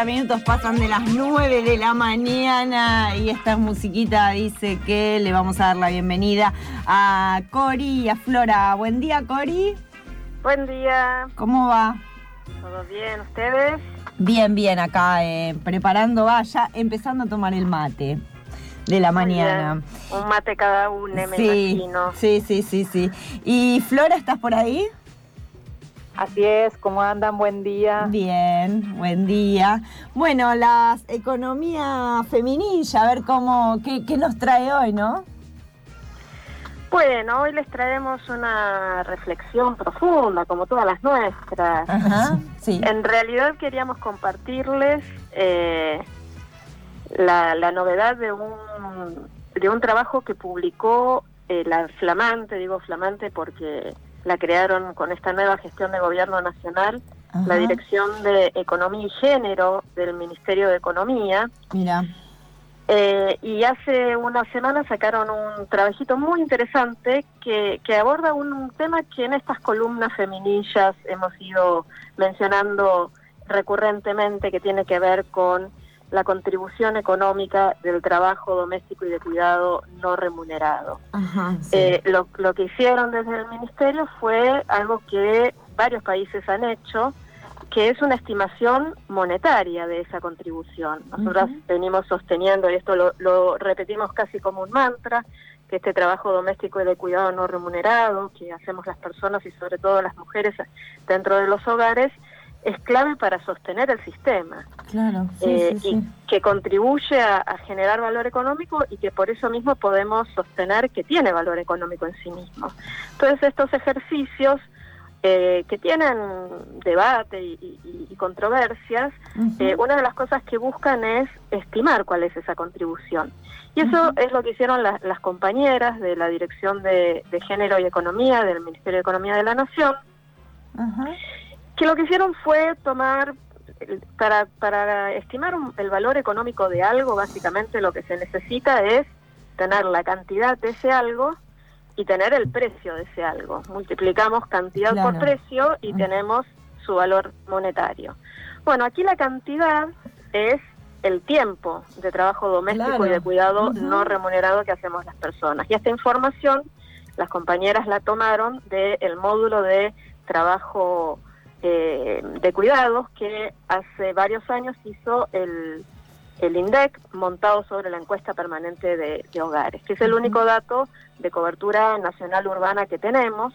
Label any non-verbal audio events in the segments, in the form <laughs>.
40 minutos pasan de las 9 de la mañana y esta musiquita dice que le vamos a dar la bienvenida a Cori y a Flora. Buen día, Cori. Buen día. ¿Cómo va? ¿Todo bien? ¿Ustedes? Bien, bien, acá eh, preparando, va, ya empezando a tomar el mate de la mañana. Un mate cada uno, me imagino. Sí, sí, sí, sí. ¿Y Flora, estás por ahí? Así es, ¿cómo andan? Buen día. Bien, buen día. Bueno, la economía feminilla, a ver cómo, qué, qué nos trae hoy, ¿no? Bueno, hoy les traemos una reflexión profunda, como todas las nuestras. Ajá, sí. En realidad queríamos compartirles eh, la, la novedad de un, de un trabajo que publicó eh, la Flamante, digo Flamante porque la crearon con esta nueva gestión de gobierno nacional, Ajá. la Dirección de Economía y Género del Ministerio de Economía. Mira. Eh, y hace una semana sacaron un trabajito muy interesante que, que aborda un, tema que en estas columnas feminillas hemos ido mencionando recurrentemente, que tiene que ver con la contribución económica del trabajo doméstico y de cuidado no remunerado. Ajá, sí. Eh, lo, lo que hicieron desde el ministerio fue algo que varios países han hecho, que es una estimación monetaria de esa contribución. Nosotras Ujú. venimos sosteniendo, y esto lo, lo repetimos casi como un mantra, que este trabajo doméstico y de cuidado no remunerado que hacemos las personas y sobre todo las mujeres dentro de los hogares es clave para sostener el sistema claro, sí, eh, sí, y que contribuye a, a generar valor económico y que por eso mismo podemos sostener que tiene valor económico en sí mismo. Entonces estos ejercicios eh, que tienen debate y, y- y controversias, eh, una de las cosas que buscan es estimar cuál es esa contribución. Y eso es lo que hicieron la- las compañeras de la Dirección de, de Género y Economía del Ministerio de Economía de la Nación, Ajá. Que lo que hicieron fue tomar, para, para estimar un- el valor económico de algo, básicamente lo que se necesita es tener la cantidad de ese algo y tener el precio de ese algo. Multiplicamos cantidad por precio y Mm. tenemos su valor monetario. Bueno, aquí la cantidad es el tiempo de trabajo doméstico Claro. y de cuidado no remunerado que hacemos las personas. Y esta información las compañeras la tomaron del módulo de trabajo eh, de cuidados que hace varios años hizo el, el INDEC montado sobre la encuesta permanente de, de hogares, que es el único dato de cobertura nacional urbana que tenemos.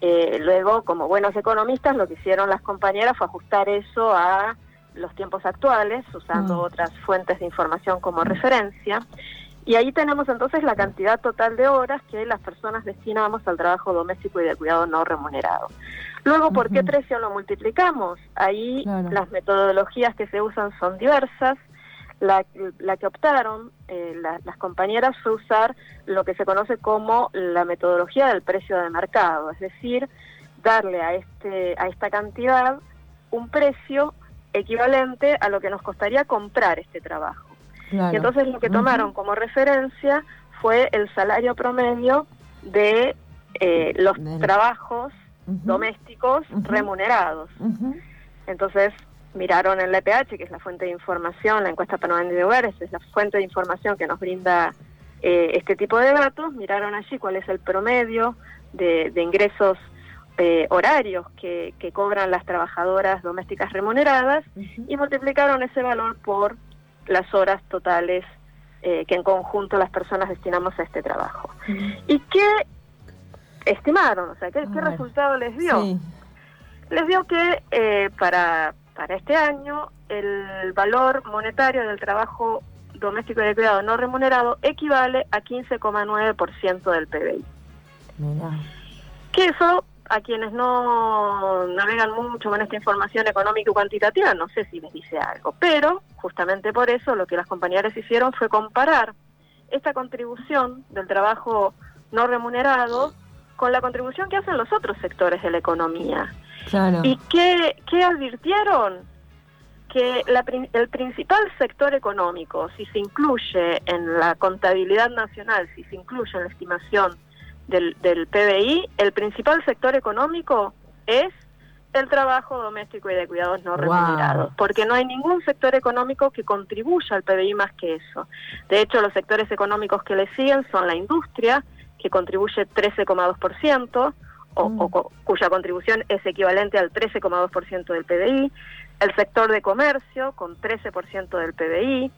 Eh, luego, como buenos economistas, lo que hicieron las compañeras fue ajustar eso a los tiempos actuales, usando Mm. otras fuentes de información como referencia. Y ahí tenemos entonces la cantidad total de horas que las personas destinamos al trabajo doméstico y de cuidado no remunerado. Luego, ¿por qué precio lo multiplicamos? Ahí Claro. las metodologías que se usan son diversas. La, la que optaron eh, la- las compañeras fue usar lo que se conoce como la metodología del precio de mercado, es decir, darle a, este, a esta cantidad un precio equivalente a lo que nos costaría comprar este trabajo. Claro. Y entonces lo que tomaron como referencia fue el salario promedio de eh, los trabajos Domésticos remunerados. Entonces miraron el EPH, que es la fuente de información, la encuesta permanente de hogares, es la fuente de información que nos brinda eh, este tipo de datos, miraron allí cuál es el promedio de, de ingresos eh, horarios que, que cobran las trabajadoras domésticas remuneradas y multiplicaron ese valor por las horas totales eh, que en conjunto las personas destinamos a este trabajo. ¿Y qué estimaron? O sea, ¿qué, qué resultado les dio? Sí. Les dio que eh, para, para este año el valor monetario del trabajo doméstico y de cuidado no remunerado equivale a 15,9% del PBI. Mira. Que eso, a quienes no navegan mucho con esta información económica y cuantitativa, no sé si les dice algo. Pero, justamente por eso, lo que las compañeras hicieron fue comparar esta contribución del trabajo no remunerado con la contribución que hacen los otros sectores de la economía. Claro. ¿Y qué, qué advirtieron? Que la el principal sector económico, si se incluye en la contabilidad nacional, si se incluye en la estimación del, del PBI, el principal sector económico es el trabajo doméstico y de cuidados no remunerados, porque no hay ningún sector económico que contribuya al PBI más que eso. De hecho, los sectores económicos que le siguen son la industria, que contribuye 13,2%, o, mm. o, cuya contribución es equivalente al 13,2% del PBI, el sector de comercio con 13% del PBI,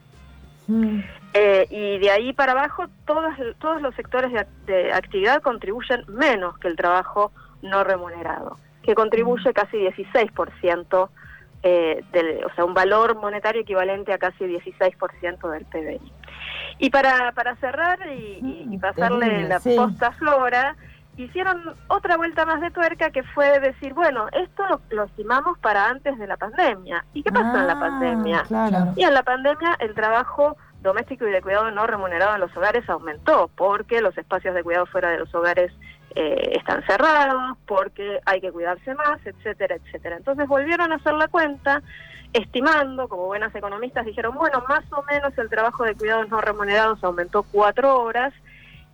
mm. eh, y de ahí para abajo todos, todos los sectores de, actividad contribuyen menos que el trabajo no remunerado, que contribuye mm. casi 16%, eh, del, o sea, un valor monetario equivalente a casi 16% del PBI. Y para, para cerrar y, y pasarle la posta a Flora, hicieron otra vuelta más de tuerca que fue decir, bueno, esto lo, estimamos para antes de la pandemia. ¿Y qué pasó en la ah, pandemia? Y en la pandemia el trabajo doméstico y de cuidado no remunerado en los hogares aumentó porque los espacios de cuidado fuera de los hogares eh, están cerrados, porque hay que cuidarse más, etcétera, etcétera. Entonces volvieron a hacer la cuenta estimando, como buenas economistas dijeron, bueno, más o menos el trabajo de cuidados no remunerados aumentó cuatro horas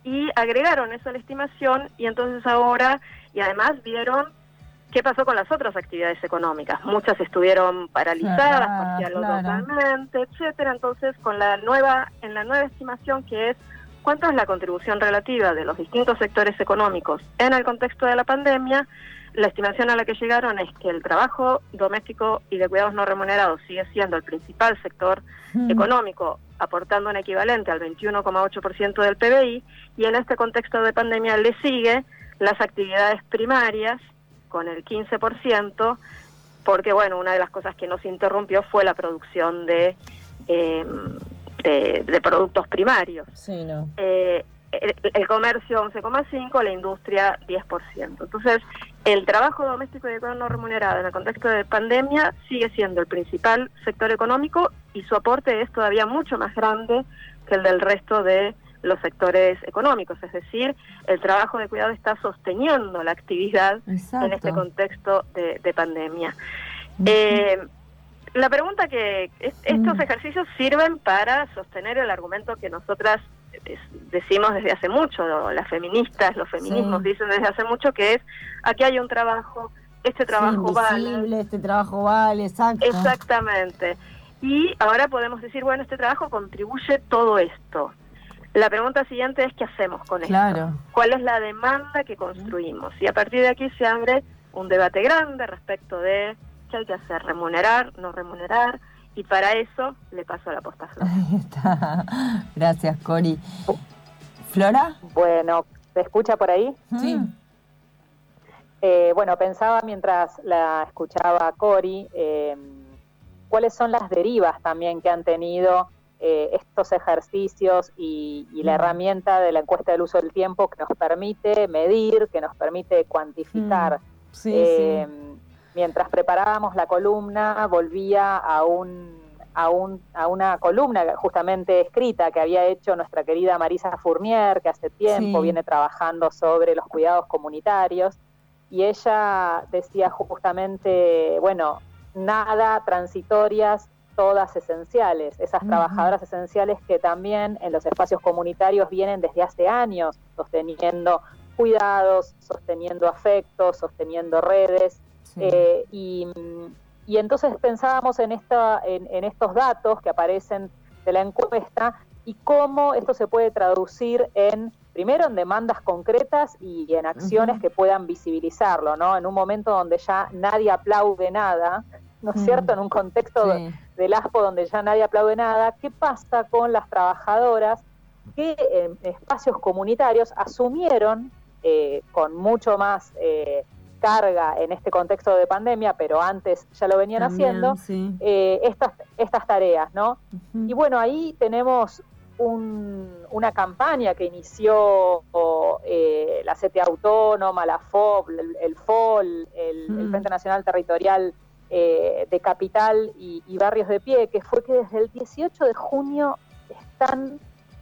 y agregaron eso a la estimación y entonces ahora, y además vieron qué pasó con las otras actividades económicas. Muchas estuvieron paralizadas, parcial o totalmente, etcétera. Entonces, con la nueva, en la nueva estimación que es cuánto es la contribución relativa de los distintos sectores económicos en el contexto de la pandemia, la estimación a la que llegaron es que el trabajo doméstico y de cuidados no remunerados sigue siendo el principal sector mm. económico, aportando un equivalente al 21,8% del PBI, y en este contexto de pandemia le sigue las actividades primarias con el 15%, porque bueno, una de las cosas que nos interrumpió fue la producción de, eh, de, productos primarios. Sí, no. Eh, el, comercio 11,5, la industria 10%. Entonces, el trabajo doméstico y no remunerado en el contexto de pandemia sigue siendo el principal sector económico y su aporte es todavía mucho más grande que el del resto de los sectores económicos, es decir, el trabajo de cuidado está sosteniendo la actividad en este contexto de, pandemia. Eh, la pregunta que estos mm. ejercicios sirven para sostener el argumento que nosotras decimos desde hace mucho, las feministas, los feminismos dicen desde hace mucho que es, aquí hay un trabajo, este trabajo vale. Este trabajo vale, exacto. Exactamente. Y ahora podemos decir, bueno, este trabajo contribuye todo esto. La pregunta siguiente es, ¿qué hacemos con esto? ¿Cuál es la demanda que construimos? Y a partir de aquí se abre un debate grande respecto de hay que hacer, remunerar, no remunerar, y para eso le paso la posta Ahí está. <laughs> Gracias, Cori. ¿Flora? Bueno, ¿se escucha por ahí? Sí. Eh, bueno, pensaba mientras la escuchaba Cori, eh, cuáles son las derivas también que han tenido eh, estos ejercicios y, la mm. herramienta de la encuesta del uso del tiempo que nos permite medir, que nos permite cuantificar. Mm. Sí, sí mientras preparábamos la columna, volvía a un, a, un, a una columna justamente escrita que había hecho nuestra querida Marisa Fournier, que hace tiempo viene trabajando sobre los cuidados comunitarios, y ella decía justamente, bueno, nada transitorias, todas esenciales, esas trabajadoras esenciales que también en los espacios comunitarios vienen desde hace años sosteniendo cuidados, sosteniendo afectos, sosteniendo redes, eh, y, entonces pensábamos en, esta, en, estos datos que aparecen de la encuesta y cómo esto se puede traducir en, primero, en demandas concretas y en acciones que puedan visibilizarlo, ¿no? En un momento donde ya nadie aplaude nada, ¿no es mm. cierto? En un contexto del ASPO donde ya nadie aplaude nada, ¿qué pasa con las trabajadoras que en espacios comunitarios asumieron eh, con mucho más... Eh, carga en este contexto de pandemia, pero antes ya lo venían haciendo, eh, estas, estas tareas, ¿no? Y bueno, ahí tenemos una campaña que inició eh, la CTA Autónoma, la FOB, el, FOL, el, Frente Nacional Territorial eh, de Capital y, y Barrios de Pie, que fue que desde el 18 de junio están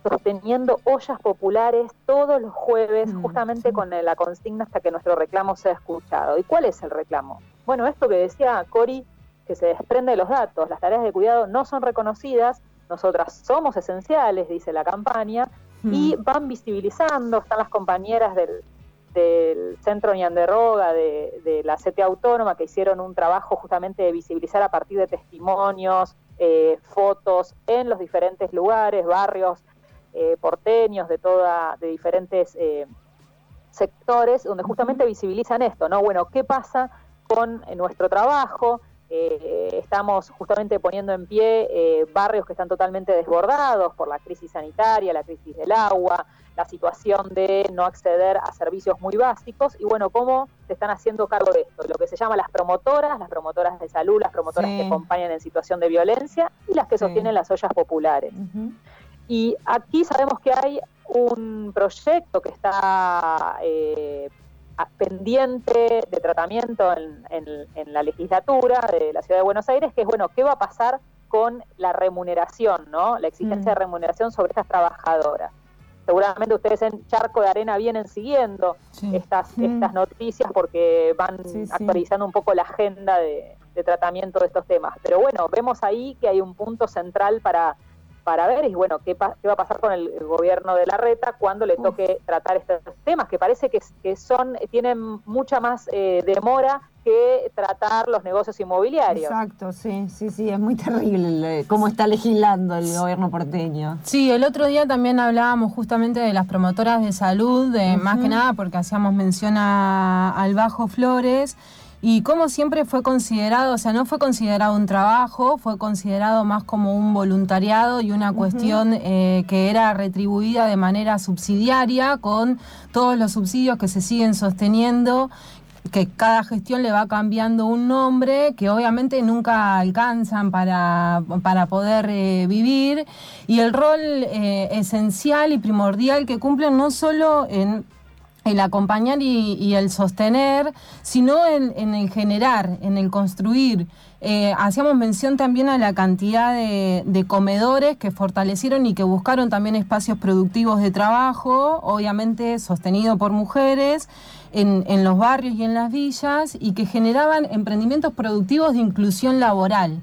sosteniendo ollas populares todos los jueves, mm, justamente con la consigna hasta que nuestro reclamo sea escuchado. ¿Y cuál es el reclamo? Bueno, esto que decía Cori, que se desprende de los datos, las tareas de cuidado no son reconocidas, nosotras somos esenciales, dice la campaña, y mm. van visibilizando, están las compañeras del, del Centro Ñanderroga, de, de la CT Autónoma, que hicieron un trabajo justamente de visibilizar a partir de testimonios, eh, fotos en los diferentes lugares, barrios eh, porteños de toda, de diferentes eh, sectores, donde justamente visibilizan esto, ¿no? Bueno, ¿qué pasa con nuestro trabajo? estamos justamente poniendo en pie barrios que están totalmente desbordados por la crisis sanitaria, la crisis del agua, la situación de no acceder a servicios muy básicos y bueno, cómo se están haciendo cargo de esto, lo que se llama las promotoras, las promotoras de salud, las promotoras que acompañan en situación de violencia y las que sostienen las ollas populares. Y aquí sabemos que hay un proyecto que está eh, pendiente de tratamiento en, en, la legislatura de la Ciudad de Buenos Aires, que es, bueno, ¿qué va a pasar con la remuneración, ¿no? La exigencia de mm. remuneración sobre estas trabajadoras seguramente ustedes en Charco de Arena vienen siguiendo estas, mm. estas noticias porque van actualizando un poco la agenda de, tratamiento de estos temas. Pero bueno, vemos ahí que hay un punto central para, para ver y bueno, qué, qué va a pasar con el, gobierno de la reta cuando le toque tratar estos temas, que parece que, que son tienen mucha más eh, demora que tratar los negocios inmobiliarios. Exacto, sí, sí, sí, es muy terrible cómo está legislando el gobierno porteño. Sí, el otro día también hablábamos justamente de las promotoras de salud, de más que nada porque hacíamos mención al Bajo Flores. Y como siempre fue considerado, o sea, no fue considerado un trabajo, fue considerado más como un voluntariado y una cuestión eh, que era retribuida de manera subsidiaria con todos los subsidios que se siguen sosteniendo que cada gestión le va cambiando un nombre que obviamente nunca alcanzan para, para poder eh, vivir. Y el rol eh, esencial y primordial que cumplen no solo en el acompañar y, el sostener, sino en, el generar, en el construir. Eh, hacíamos mención también a la cantidad de, comedores que fortalecieron y que buscaron también espacios productivos de trabajo, obviamente sostenido por mujeres en, los barrios y en las villas y que generaban emprendimientos productivos de inclusión laboral.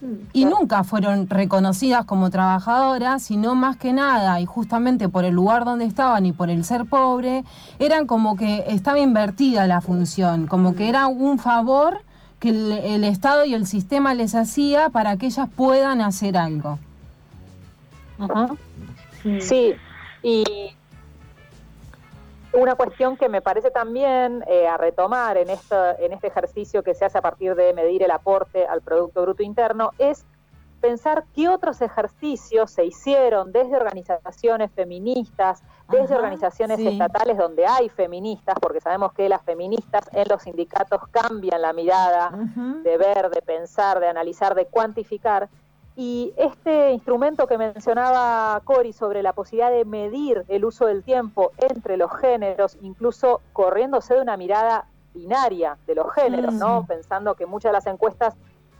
Mm, y nunca fueron reconocidas como trabajadoras, sino más que nada, y justamente por el lugar donde estaban y por el ser pobre, eran como que estaba invertida la función, como que era un favor que el, Estado y el sistema les hacía para que ellas puedan hacer algo. Sí, y una cuestión que me parece también eh, a retomar en, esto, en este ejercicio que se hace a partir de medir el aporte al Producto Bruto Interno es pensar qué otros ejercicios se hicieron desde organizaciones feministas, desde organizaciones estatales donde hay feministas, porque sabemos que las feministas en los sindicatos cambian la mirada de ver, de pensar, de analizar, de cuantificar, y este instrumento que mencionaba Cori sobre la posibilidad de medir el uso del tiempo entre los géneros, incluso corriéndose de una mirada binaria de los géneros, ¿no? Pensando que muchas de las encuestas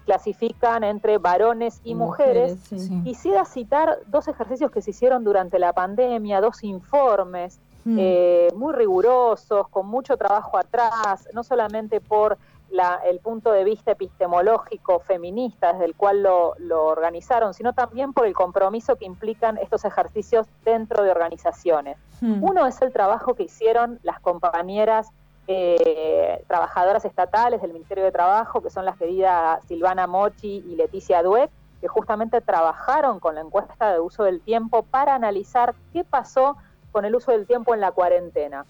clasifican entre varones y mujeres. Quisiera citar dos ejercicios que se hicieron durante la pandemia, dos informes mm. eh, muy rigurosos, con mucho trabajo atrás, no solamente por el punto de vista epistemológico feminista desde el cual lo, organizaron, sino también por el compromiso que implican estos ejercicios dentro de organizaciones. Hmm. Uno es el trabajo que hicieron las compañeras eh, trabajadoras estatales del Ministerio de Trabajo, que son las queridas Silvana Mochi y Leticia Dueck, que justamente trabajaron con la encuesta de uso del tiempo para analizar qué pasó con el uso del tiempo en la cuarentena.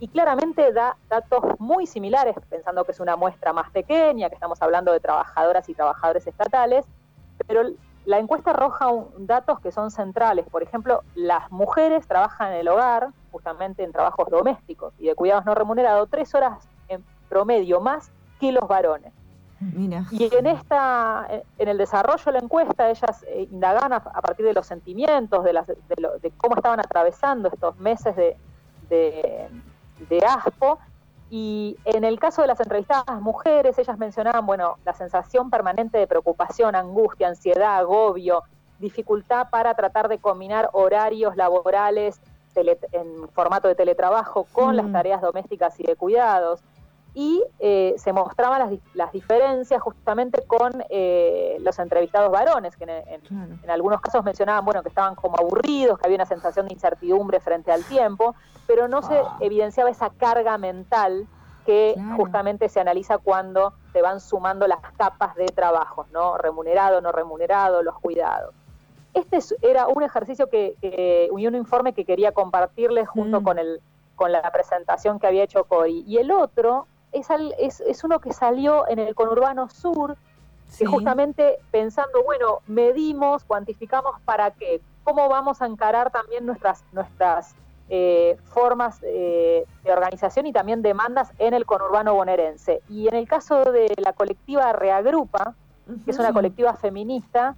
Y claramente da datos muy similares, pensando que es una muestra más pequeña, que estamos hablando de trabajadoras y trabajadores estatales, pero la encuesta arroja datos que son centrales. Por ejemplo, las mujeres trabajan en el hogar, justamente en trabajos domésticos y de cuidados no remunerados, tres horas en promedio más que los varones. Y en esta, en el desarrollo de la encuesta, ellas eh, indagan a, partir de los sentimientos, de, las, de, cómo estaban atravesando estos meses de, de, ASPO. Y en el caso de las entrevistadas mujeres, ellas mencionaban, bueno, la sensación permanente de preocupación, angustia, ansiedad, agobio, dificultad para tratar de combinar horarios laborales en formato de teletrabajo con las mm. tareas domésticas y de cuidados y eh, se mostraban las, las, diferencias justamente con eh, los entrevistados varones, que en, algunos casos mencionaban bueno, que estaban como aburridos, que había una sensación de incertidumbre frente al tiempo, pero no se ah. evidenciaba esa carga mental que justamente se analiza cuando se van sumando las capas de trabajos, ¿no? Remunerado, no remunerado, los cuidados. Este era un ejercicio que, y un informe que quería compartirles junto mm. con, el, con la presentación que había hecho Cori. Y el otro es, es, es uno que salió en el conurbano sur, que justamente pensando, bueno, medimos, cuantificamos para qué, cómo vamos a encarar también nuestras, nuestras eh, formas eh, de organización y también demandas en el conurbano bonaerense. Y en el caso de la colectiva Reagrupa, que es una colectiva feminista,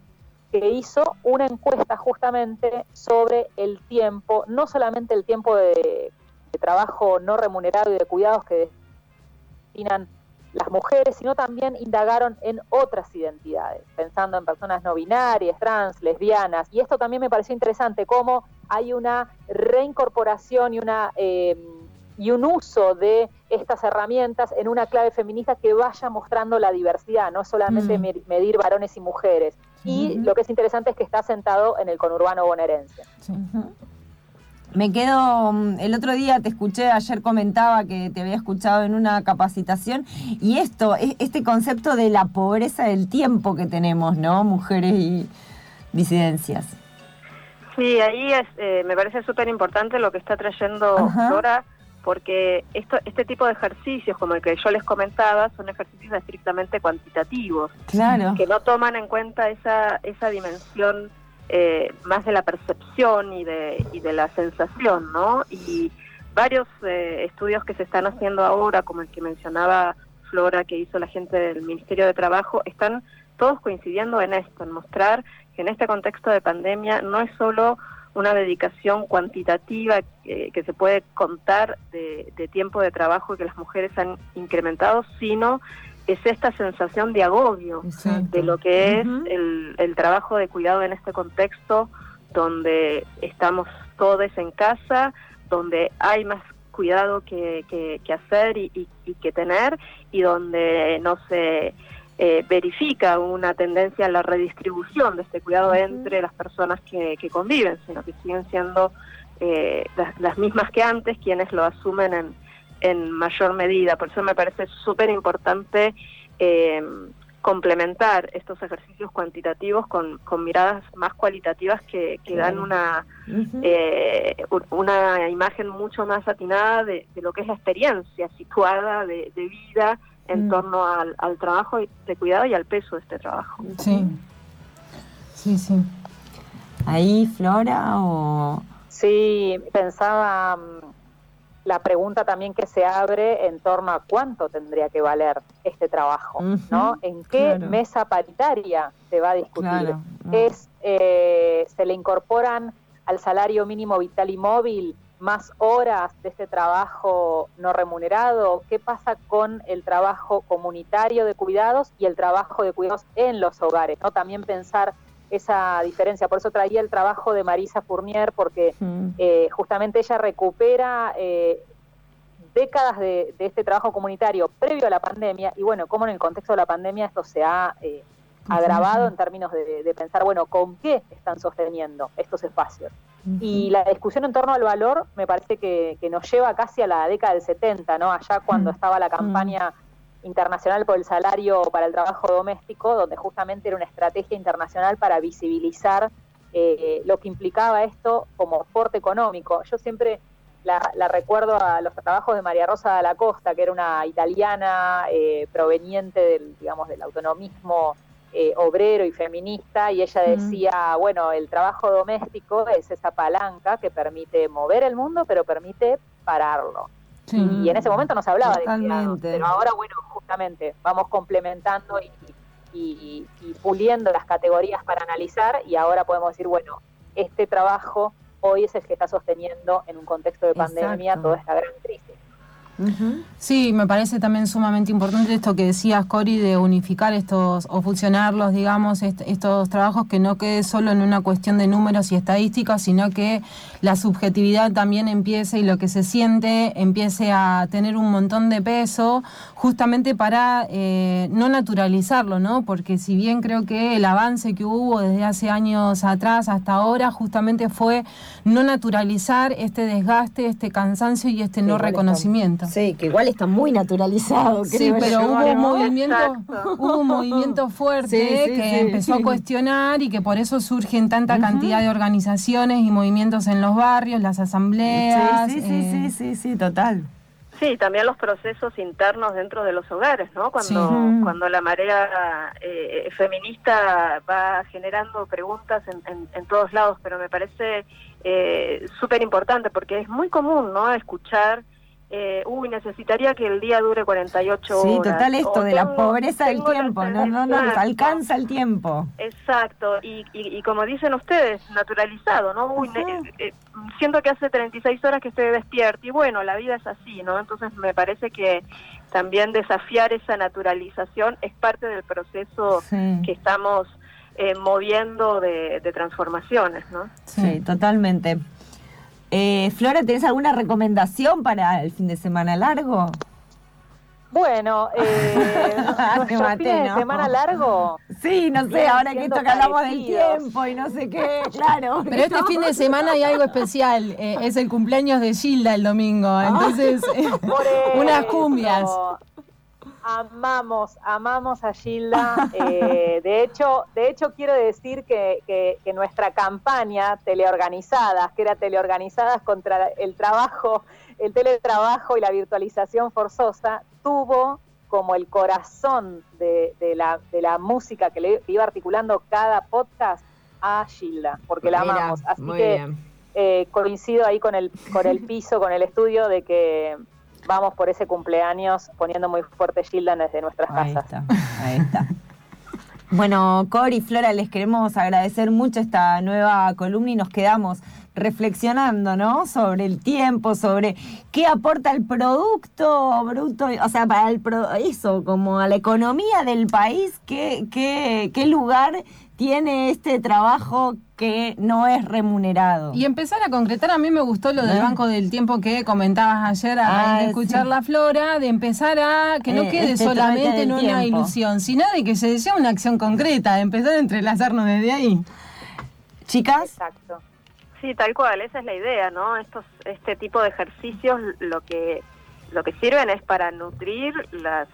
que hizo una encuesta justamente sobre el tiempo, no solamente el tiempo de, de trabajo no remunerado y de cuidados que las mujeres, sino también indagaron en otras identidades, pensando en personas no binarias, trans, lesbianas. Y esto también me pareció interesante, cómo hay una reincorporación y, una, em, y un uso de estas herramientas en una clave feminista que vaya mostrando la diversidad, no solamente mm. medir varones y mujeres. Y lo que es interesante es que está sentado en el conurbano bonaerense. Me quedo, mm, el otro día te escuché, ayer comentaba que te había escuchado en una capacitación, y esto, e, este concepto de la pobreza del tiempo que tenemos, ¿no? Mujeres y disidencias. Sí, ahí es, eh, me parece súper importante lo que está trayendo Flora, porque esto, este tipo de ejercicios, como el que yo les comentaba, son ejercicios estrictamente cuantitativos, claro. que no toman en cuenta esa, esa dimensión eh, más de la percepción y de, y de la sensación, ¿no? Y varios eh, estudios que se están haciendo ahora, como el que mencionaba Flora, que hizo la gente del Ministerio de Trabajo, están todos coincidiendo en esto, en mostrar que en este contexto de pandemia no es solo una dedicación cuantitativa que, que se puede contar de, de, tiempo de trabajo que las mujeres han incrementado, sino es esta sensación de agobio de lo que es el, trabajo de cuidado en este contexto donde estamos todos en casa, donde hay más cuidado que, que, hacer y, que tener y donde no se eh, verifica una tendencia a la redistribución de este cuidado entre las personas que, conviven, sino que siguen siendo eh, las mismas que antes quienes lo asumen en, en mayor medida. Por eso me parece súper importante eh, complementar estos ejercicios cuantitativos con, miradas más cualitativas que, dan una, eh, una imagen mucho más atinada de, lo que es la experiencia situada de, vida en mm. torno al, al, trabajo de cuidado y al peso de este trabajo. Sí, sí, sí. ¿Ahí, Flora, o...? Sí, pensaba la pregunta también que se abre en torno a cuánto tendría que valer este trabajo, ¿no? ¿En qué mesa paritaria se va a discutir? Es, eh, ¿Se le incorporan al salario mínimo vital y móvil más horas de este trabajo no remunerado? ¿Qué pasa con el trabajo comunitario de cuidados y el trabajo de cuidados en los hogares? ¿no? También pensar esa diferencia. Por eso traía el trabajo de Marisa Fournier, porque eh, justamente ella recupera eh, décadas de, este trabajo comunitario previo a la pandemia, y bueno, cómo en el contexto de la pandemia esto se ha eh, agravado en términos de, pensar, bueno, ¿con qué están sosteniendo estos espacios? Y la discusión en torno al valor me parece que, nos lleva casi a la década del 70, ¿no? Allá cuando estaba la campaña internacional por el salario para el trabajo doméstico, donde justamente era una estrategia internacional para visibilizar eh, lo que implicaba esto como aporte económico. Yo siempre la, recuerdo a los trabajos de María Rosa de la Costa, que era una italiana eh, proveniente del, digamos, del autonomismo eh, obrero y feminista, y ella decía, bueno, el trabajo doméstico es esa palanca que permite mover el mundo, pero permite pararlo. Y, en ese momento no se hablaba de cuidado, pero ahora, bueno, justamente vamos complementando y, puliendo las categorías para analizar y ahora podemos decir, bueno, este trabajo hoy es el que está sosteniendo en un contexto de pandemia toda esta gran crisis. Sí, me parece también sumamente importante esto que decías, Cori, de unificar estos o fusionarlos, digamos, estos trabajos, que no quede solo en una cuestión de números y estadísticas, sino que la subjetividad también empiece y lo que se siente empiece a tener un montón de peso, justamente para eh, no naturalizarlo, ¿no? Porque si bien creo que el avance que hubo desde hace años atrás hasta ahora, justamente fue no naturalizar este desgaste, este cansancio y este no reconocimiento. Sí, que igual está muy naturalizado. Sí, pero hubo, un movimiento, hubo un movimiento fuerte que empezó a cuestionar y que por eso surgen tanta cantidad de organizaciones y movimientos en los barrios, las asambleas. Sí, sí, sí, eh, sí, sí, total. Sí, también los procesos internos dentro de los hogares, ¿no? Cuando, cuando la marea eh, feminista va generando preguntas en, en, todos lados, pero me parece eh, súper importante porque es muy común, ¿no? Escuchar eh, uy, necesitaría que el día dure 48 horas. Sí, total esto de la pobreza del tiempo, no, no, no, alcanza el tiempo. Exacto, y, y, como dicen ustedes, naturalizado, ¿no? Uy, eh, siento que hace 36 horas que estoy despierto y bueno, la vida es así, ¿no? Entonces me parece que también desafiar esa naturalización es parte del proceso que estamos eh, moviendo de, de transformaciones, ¿no? Sí, totalmente. Eh, Flora, ¿tenés alguna recomendación para el fin de semana largo? Bueno, eh, <laughs> fin de semana largo. Sí, no sé, ahora que esto que hablamos del tiempo y no sé qué, claro. <laughs> Pero este fin de semana hay algo especial, eh, es el cumpleaños de Gilda el domingo, ah. entonces eh, <laughs> unas cumbias amamos, amamos a Gilda. Eh, <laughs> de hecho, de hecho quiero decir que, que, nuestra campaña teleorganizadas, que era teleorganizadas contra el trabajo, el teletrabajo y la virtualización forzosa, tuvo como el corazón de, la, de la música que le iba articulando cada podcast a Gilda, porque la amamos. Así que eh, coincido ahí con el, con el <laughs> piso, con el estudio de que vamos por ese cumpleaños poniendo muy fuerte Gilda desde nuestras ahí casas. Está, ahí está. Bueno, Cori y Flora, les queremos agradecer mucho esta nueva columna y nos quedamos reflexionando, ¿no? Sobre el tiempo, sobre qué aporta el producto bruto, o sea, para el eso, como a la economía del país, qué, qué, qué lugar tiene este trabajo que no es remunerado. Y empezar a concretar, a mí me gustó lo del Banco del Tiempo que comentabas ayer ah, escuchar la flora, de empezar a que no eh, quede este solamente en una ilusión, sino de que se desea una acción concreta, de empezar a entrelazarnos desde ahí. Chicas. Exacto. Sí, tal cual, esa es la idea, ¿no? Estos, este tipo de ejercicios lo que, lo que sirven es para nutrir las,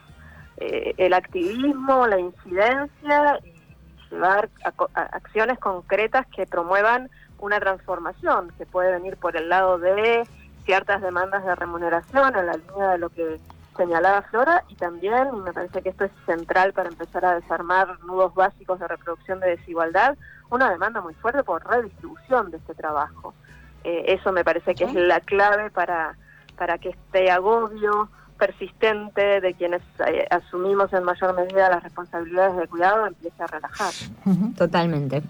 eh, el activismo, la incidencia llevar acciones concretas que promuevan una transformación, que puede venir por el lado de ciertas demandas de remuneración, en la línea de lo que señalaba Flora, y también, y me parece que esto es central para empezar a desarmar nudos básicos de reproducción de desigualdad, una demanda muy fuerte por redistribución de este trabajo. Eh, eso me parece que es la clave para, para que este agobio persistente de quienes eh, asumimos en mayor medida las responsabilidades de cuidado empiece a relajar. Totalmente.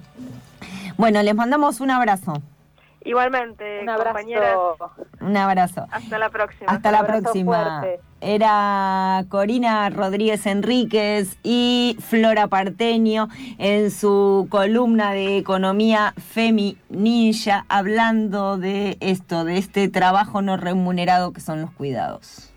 Bueno, les mandamos un abrazo. Igualmente, un abrazo. Un abrazo. Hasta la próxima. Hasta la próxima. Era Corina Rodríguez Enríquez y Flora Parteño en su columna de economía feminilla hablando de esto, de este trabajo no remunerado que son los cuidados.